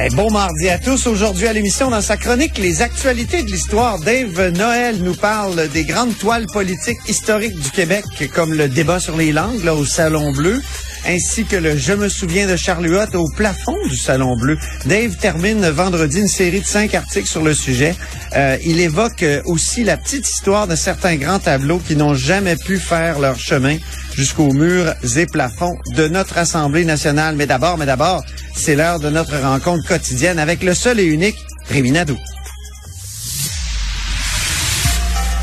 Eh, bon mardi à tous. Aujourd'hui à l'émission, dans sa chronique Les actualités de l'histoire, Dave Noël nous parle des grandes toiles politiques historiques du Québec, comme le débat sur les langues là, au Salon Bleu, ainsi que le Je me souviens de Huot au plafond du Salon Bleu. Dave termine vendredi une série de cinq articles sur le sujet. Euh, il évoque aussi la petite histoire de certains grands tableaux qui n'ont jamais pu faire leur chemin jusqu'aux murs et plafonds de notre Assemblée nationale. Mais d'abord, mais d'abord, c'est l'heure de notre rencontre quotidienne avec le seul et unique Rémi Nadeau.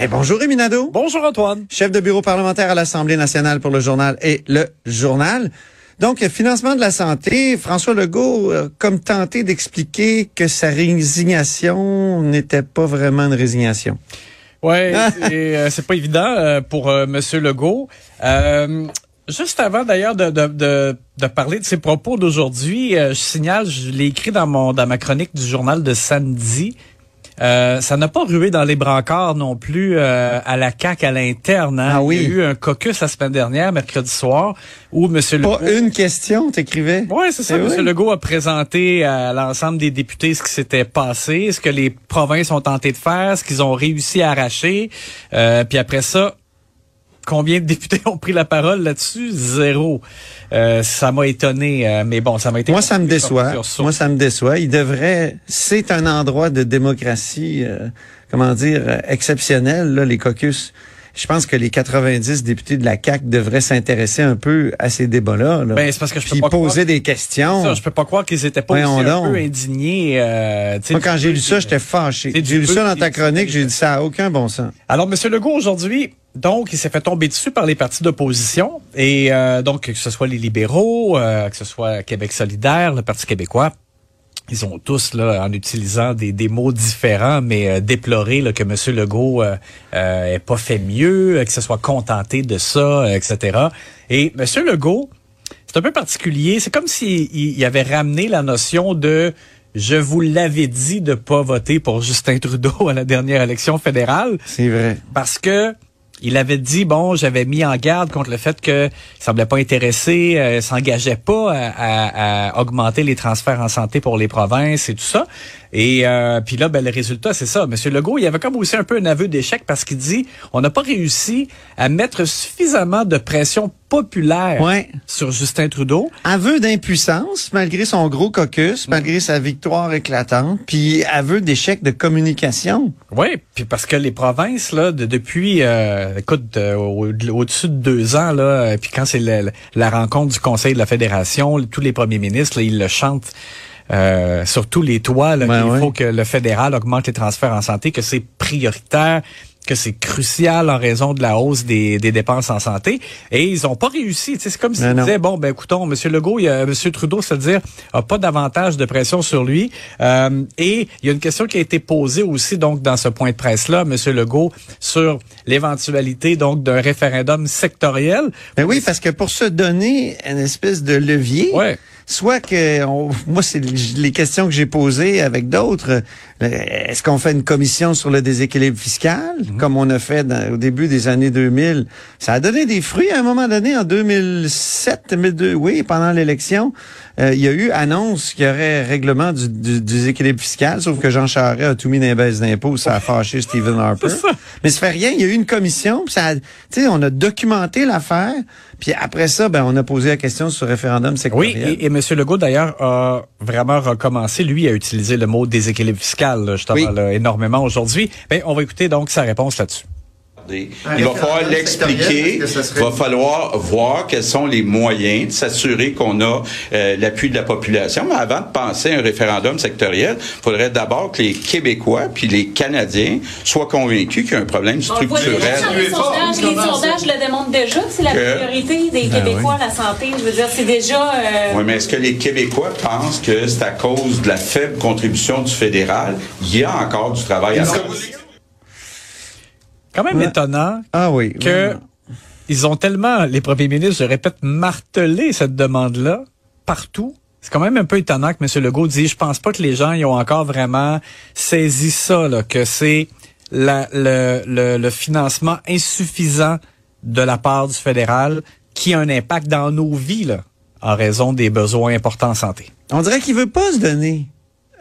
Eh, bonjour Rémi Nadeau. Bonjour, Antoine. Chef de bureau parlementaire à l'Assemblée nationale pour le journal et le journal. Donc, financement de la santé, François Legault a comme tenté d'expliquer que sa résignation n'était pas vraiment une résignation. Ouais, c'est euh, c'est pas évident euh, pour euh, Monsieur Legault. Euh, juste avant d'ailleurs de, de, de, de parler de ses propos d'aujourd'hui, euh, je signale, je l'ai écrit dans mon dans ma chronique du journal de samedi. Euh, ça n'a pas rué dans les brancards non plus euh, à la CAQ à l'interne. hein. Ah oui. Il y a eu un caucus la semaine dernière, mercredi soir, où Monsieur Legault... Pas une question, t'écrivais? Oui, c'est ça. Eh M. Legault a présenté à l'ensemble des députés ce qui s'était passé, ce que les provinces ont tenté de faire, ce qu'ils ont réussi à arracher. Euh, puis après ça, combien de députés ont pris la parole là-dessus? Zéro. Euh, ça m'a étonné, euh, mais bon, ça m'a été... Moi, ça me déçoit. Moi, ça me déçoit. Il devrait. C'est un endroit de démocratie, euh, comment dire, euh, exceptionnel, là, les caucus. Je pense que les 90 députés de la CAC devraient s'intéresser un peu à ces débats-là. là. Ben, c'est parce que je peux Puis pas poser croire- des questions. Ça, je peux pas croire qu'ils étaient pas aussi un peu indignés. euh, Moi, quand j'ai lu ça, j'étais fâché. J'ai lu ça dans ta chronique, j'ai dit ça a aucun bon sens. Alors, M. Legault, aujourd'hui, donc, il s'est fait tomber dessus par les partis d'opposition. Et euh, donc, que ce soit les libéraux, euh, que ce soit Québec solidaire, le Parti québécois, ils ont tous, là, en utilisant des, des mots différents, mais euh, déploré là, que M. Legault euh, euh, ait pas fait mieux, euh, que ce soit contenté de ça, euh, etc. Et M. Legault, c'est un peu particulier. C'est comme s'il il- il avait ramené la notion de je vous l'avais dit de pas voter pour Justin Trudeau à la dernière élection fédérale C'est vrai. parce que il avait dit bon, j'avais mis en garde contre le fait que il semblait pas intéressé, euh, s'engageait pas à augmenter les transferts en santé pour les provinces et tout ça. Et euh, puis là, ben, le résultat, c'est ça. Monsieur Legault, il avait comme aussi un peu un aveu d'échec parce qu'il dit on n'a pas réussi à mettre suffisamment de pression populaire Ouais. sur Justin Trudeau. Aveu d'impuissance, malgré son gros caucus, malgré sa victoire éclatante, puis aveu d'échec de communication. Oui, puis parce que les provinces là, de, depuis, euh, écoute, euh, au- au-dessus de deux ans là, euh, puis quand c'est la, la rencontre du Conseil de la Fédération, tous les premiers ministres, là, ils le chantent. Euh, sur tous les toits, là, qu'il ouais. faut que le fédéral augmente les transferts en santé, que c'est prioritaire, que c'est crucial en raison de la hausse des, des dépenses en santé. Et ils ont pas réussi. Tu sais, C'est comme s'ils Non, non. disaient, bon, ben écoutons, M. Legault, il y a, M. Trudeau, c'est-à-dire, a pas davantage de pression sur lui. Euh, et il y a une question qui a été posée aussi, donc, dans ce point de presse-là, M. Legault, sur l'éventualité, donc, d'un référendum sectoriel. Ben oui, parce que pour se donner une espèce de levier, Ouais. soit que, on- moi, c'est les questions que j'ai posées avec d'autres. Euh, Est-ce qu'on fait une commission sur le déséquilibre fiscal, comme on a fait dans- au début des années 2000? Ça a donné des fruits à un moment donné, en 2007, 2002, oui, pendant l'élection. Euh, il y a eu annonce qu'il y aurait règlement du, du, du déséquilibre fiscal, sauf que Jean Charest a tout mis dans les baisses d'impôts, ça a fâché Stephen Harper. Mais ça fait rien, il y a eu une commission, puis ça, a- tu sais, on a documenté l'affaire, puis après ça, ben, on a posé la question sur le référendum Oui, sectoriel. et, et M. Legault, d'ailleurs, a vraiment recommencé, lui, à utiliser le mot déséquilibre fiscal, là, justement, Oui. là, énormément aujourd'hui. Ben, on va écouter donc sa réponse là-dessus. Il va falloir l'expliquer. Il va falloir voir quels sont les moyens de s'assurer qu'on a euh, l'appui de la population. Mais avant de penser à un référendum sectoriel, il faudrait d'abord que les Québécois puis les Canadiens soient convaincus qu'il y a un problème On le voit déjà structurel. les sondages, les sondages le démontrent déjà que c'est la priorité des Ben Québécois, la santé. Je veux dire, c'est déjà... euh, Oui, mais est-ce que les Québécois pensent que c'est à cause de la faible contribution du fédéral? Il y a encore du travail à faire. Quand même Ouais. étonnant Ah oui. que ils ont tellement, les premiers ministres, je répète, martelé cette demande-là partout. C'est quand même un peu étonnant que M. Legault dise, je pense pas que les gens y ont encore vraiment saisi ça, là, que c'est la- le, le, le financement insuffisant de la part du fédéral qui a un impact dans nos vies, là, en raison des besoins importants en santé. On dirait qu'il veut pas se donner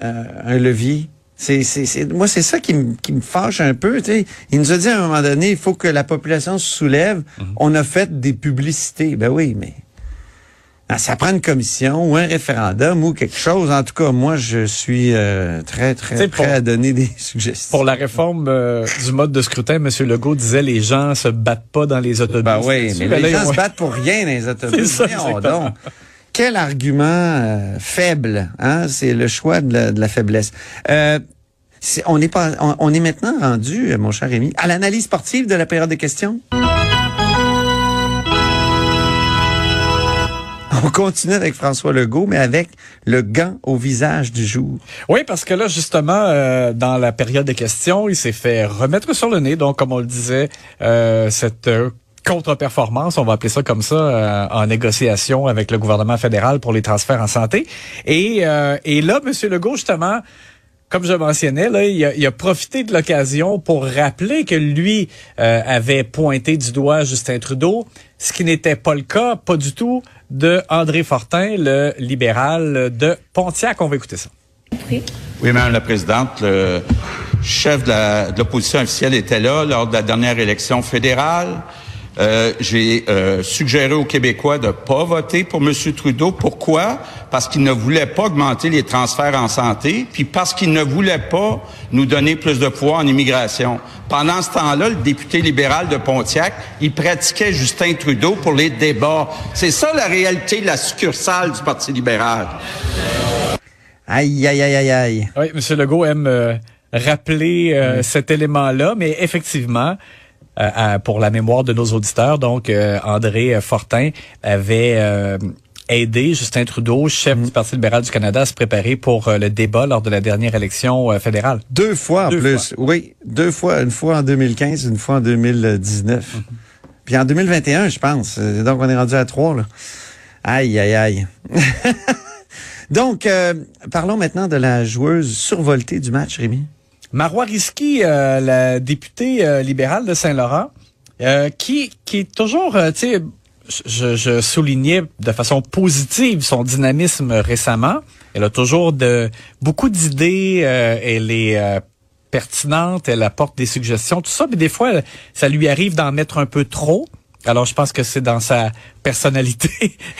euh, un levier. C'est, c'est, c'est, moi, c'est ça qui me, qui fâche un peu. Il nous a dit à un moment donné, il faut que la population se soulève. On a fait des publicités. Ben oui, mais ah, ça prend une commission ou un référendum ou quelque chose. En tout cas, moi, je suis euh, très, très prêt pour- à donner des suggestions. Pour la réforme euh, du mode de scrutin, M. Legault disait les gens se battent pas dans les autobus. Ben oui, mais Ben les ils gens se battent pour rien dans les autobus. C'est ça. Quel argument euh, faible, hein? C'est le choix de la, de la faiblesse. Euh, on est pas, on, on est maintenant rendu, euh, mon cher Rémi, à l'analyse sportive de la période de questions. On continue avec François Legault, mais avec le gant au visage du jour. Oui, parce que là, justement, euh, dans la période des questions, il s'est fait remettre sur le nez. Donc, comme on le disait, euh, cette euh, contre-performance, on va appeler ça comme ça, euh, en négociation avec le gouvernement fédéral pour les transferts en santé. Et, euh, et là, M. Legault, justement, comme je mentionnais, là, il, a, il a profité de l'occasion pour rappeler que lui euh, avait pointé du doigt Justin Trudeau, ce qui n'était pas le cas, pas du tout, de André Fortin, le libéral de Pontiac. On va écouter ça. Oui, Madame la Présidente, le chef de l'opposition officielle était là lors de la dernière élection fédérale. Euh, J'ai euh, suggéré aux Québécois de pas voter pour M. Trudeau. Pourquoi? Parce qu'il ne voulait pas augmenter les transferts en santé, puis parce qu'il ne voulait pas nous donner plus de pouvoir en immigration. Pendant ce temps-là, le député libéral de Pontiac, il pratiquait Justin Trudeau pour les débats. C'est ça la réalité de la succursale du Parti libéral. Aïe, aïe, aïe, aïe, aïe. Oui, M. Legault aime euh, rappeler euh, cet élément-là, mais effectivement, à- pour la mémoire de nos auditeurs, donc euh, André euh, Fortin avait euh, aidé Justin Trudeau, chef du Parti libéral du Canada, à se préparer pour euh, le débat lors de la dernière élection euh, fédérale. Deux fois en Deux plus. Oui, deux fois. Une fois en 2015, une fois en 2019. Puis en 2021, je pense. Euh, Donc, on est rendu à trois, là. Aïe, aïe, aïe. Donc, euh, parlons maintenant de la joueuse survoltée du match, Rémi. Marois Risky, euh, la députée euh, libérale de Saint-Laurent, euh, qui, qui est toujours, euh, tu sais, je, soulignais de façon positive son dynamisme récemment. Elle a toujours de beaucoup d'idées. elle est pertinente. Elle apporte des suggestions, tout ça. Mais des fois, ça lui arrive d'en mettre un peu trop. Alors, je pense que c'est dans sa personnalité.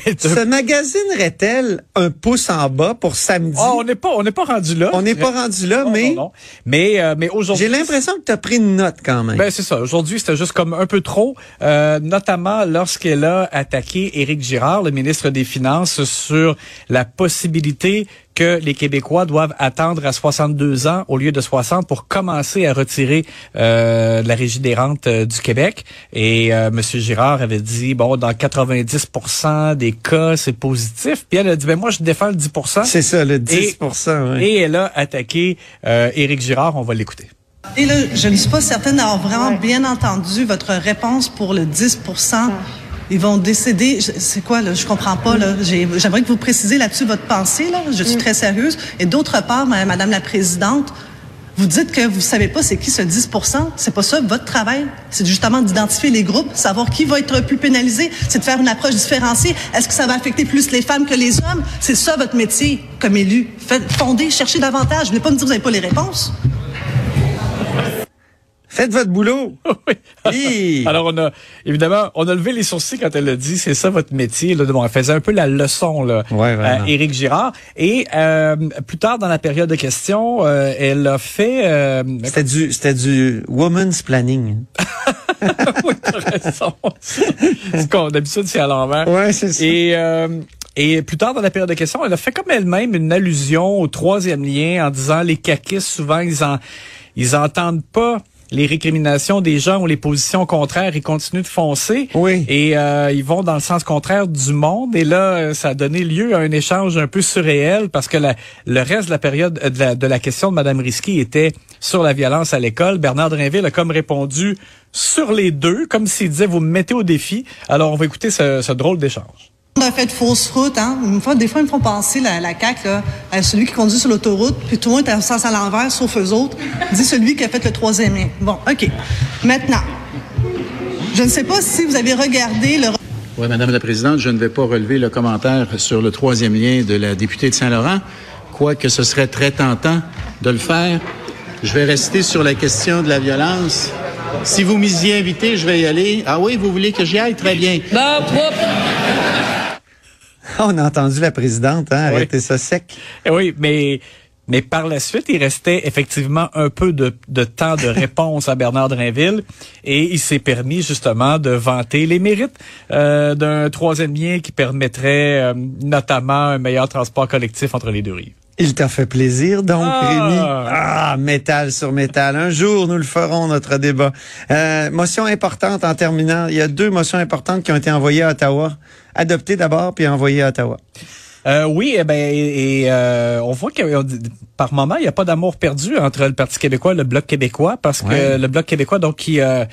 Se magasinerait-elle un pouce en bas pour samedi? Oh, on n'est pas, on n'est pas rendu là. On n'est pas rendu là, Non, mais non, non. Mais, euh, mais aujourd'hui. j'ai l'impression que tu as pris une note quand même. Ben c'est ça. Aujourd'hui, c'était juste comme un peu trop, euh, notamment lorsqu'elle a attaqué Éric Girard, le ministre des Finances, sur la possibilité que les Québécois doivent attendre à 62 ans au lieu de 60 pour commencer à retirer euh, la régie des rentes euh, du Québec. Et euh, M. Girard avait dit, bon, dans 90% des cas, c'est positif. Puis elle a dit, ben moi, je défends le 10%. C'est ça, le 10 Et, oui. et elle a attaqué euh, Éric Girard. On va l'écouter. Et là, je ne suis pas certaine d'avoir vraiment bien entendu votre réponse pour le 10 Ils vont décider. C'est quoi, là? Je comprends pas, là. J'ai- J'aimerais que vous précisiez là-dessus votre pensée, là. Je suis très sérieuse. Et d'autre part, ma- Madame la Présidente, vous dites que vous savez pas c'est qui ce 10% C'est pas ça votre travail? C'est justement d'identifier les groupes, savoir qui va être plus pénalisé. C'est de faire une approche différenciée. Est-ce que ça va affecter plus les femmes que les hommes? C'est ça votre métier comme élu. Faites, fondez, cherchez davantage. Vous voulez pas me dire que vous n'avez pas les réponses? Faites votre boulot. Oui. Alors, on a, évidemment, on a levé les sourcils quand elle a dit, c'est ça votre métier. Là, bon, elle faisait un peu la leçon, là, Ouais, à Éric Girard. Et euh, plus tard dans la période de questions, euh, elle a fait... Euh, C'était du, c'était du woman's planning. oui, t'as raison. D'habitude, c'est à l'envers. Ouais, c'est ça. Et, euh, et plus tard dans la période de questions, elle a fait comme elle-même une allusion au troisième lien en disant les caquistes, souvent, ils en, ils entendent pas les récriminations des gens ou les positions contraires, ils continuent de foncer. Oui. Et euh, ils vont dans le sens contraire du monde. Et là, euh, ça a donné lieu à un échange un peu surréel parce que la- le reste de la période euh, de la, de la question de Madame Risky était sur la violence à l'école. Bernard Drinville a comme répondu sur les deux, comme s'il disait vous me mettez au défi. Alors on va écouter ce, ce drôle d'échange. On a fait de fausses routes, hein. Des fois, ils me font penser, la, la CAQ, là, à celui qui conduit sur l'autoroute, puis tout le monde est en sens à l'envers, sauf eux autres. Dit celui qui a fait le troisième lien. Bon, OK. Maintenant, je ne sais pas si vous avez regardé le... Oui, Madame la Présidente, je ne vais pas relever le commentaire sur le troisième lien de la députée de Saint-Laurent, quoique ce serait très tentant de le faire. Je vais rester sur la question de la violence. Si vous m'y invitez, je vais y aller. Ah oui, vous voulez que j'y aille? Très bien. On a entendu la présidente, hein, arrêter ça sec. Eh Oui, mais mais par la suite, il restait effectivement un peu de, de temps de réponse à Bernard Drinville et il s'est permis justement de vanter les mérites euh, d'un troisième lien qui permettrait euh, notamment un meilleur transport collectif entre les deux rives. Il t'a fait plaisir, donc, Ah. Rémi? Ah, métal sur métal. Un jour, nous le ferons, notre débat. Euh, motion importante en terminant. Il y a deux motions importantes qui ont été envoyées à Ottawa. Adoptées d'abord, puis envoyées à Ottawa. Euh, oui, eh ben, et, et, euh, on voit que par moment, il n'y a pas d'amour perdu entre le Parti québécois et le Bloc québécois, parce que le Bloc québécois, donc, qui euh,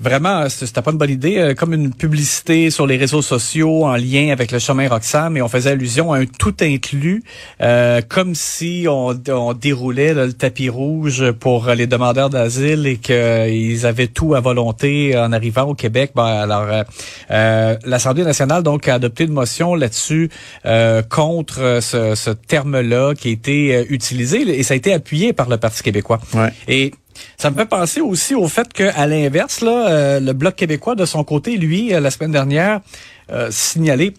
vraiment, c'était pas une bonne idée, euh, comme une publicité sur les réseaux sociaux en lien avec le chemin Roxham, et on faisait allusion à un tout inclus, euh, comme si on, on déroulait là, le tapis rouge pour les demandeurs d'asile et qu'ils avaient tout à volonté en arrivant au Québec. Ben, alors, euh, euh, l'Assemblée nationale donc a adopté une motion là-dessus euh, contre ce, ce terme-là qui a été euh, utilisé et ça a été appuyé par le Parti québécois. Ouais. Et ça me fait penser aussi au fait qu'à l'inverse, là, euh, le Bloc québécois, de son côté, lui, euh, la semaine dernière, euh, signalé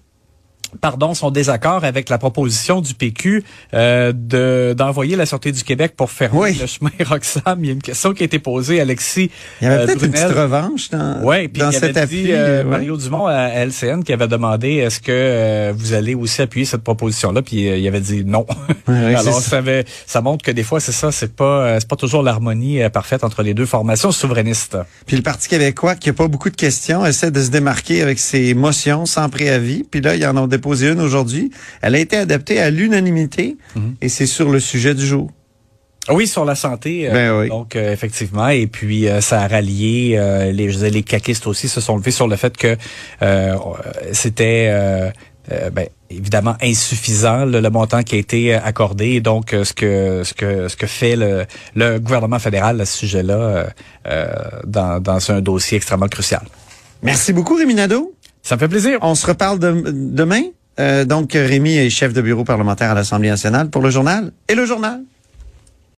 pardon, son désaccord avec la proposition du PQ euh, de d'envoyer la Sûreté du Québec pour fermer Oui. le chemin Roxham. Il y a une question qui a été posée Alexis Il y avait euh, peut-être une petite revanche dans, Ouais, puis dans il cet avait appui. dit, euh, ouais. Mario Dumont à LCN qui avait demandé est-ce que euh, vous allez aussi appuyer cette proposition-là, puis il avait dit non. ouais, Alors ça, avait- ça montre que des fois c'est ça, c'est pas c'est pas toujours l'harmonie parfaite entre les deux formations souverainistes. Puis le Parti québécois, qui a pas beaucoup de questions, essaie de se démarquer avec ses motions sans préavis. Puis là, ils en ont déposé une aujourd'hui. Elle a été adoptée à l'unanimité Mhm. et c'est sur le sujet du jour. Ah Oui, sur la santé. euh, Ben oui. Donc, euh, effectivement. Et puis, euh, ça a rallié. les, je disais, les caquistes aussi se sont levés sur le fait que c'était... ben, évidemment insuffisant le, le montant qui a été accordé et donc ce que ce que ce que fait le, le gouvernement fédéral à ce sujet-là dans, dans un dossier extrêmement crucial. Merci beaucoup, Rémi Nadeau. Ça fait plaisir. On se reparle de- demain. Euh, donc, Rémi est chef de bureau parlementaire à l'Assemblée nationale pour le journal et le journal.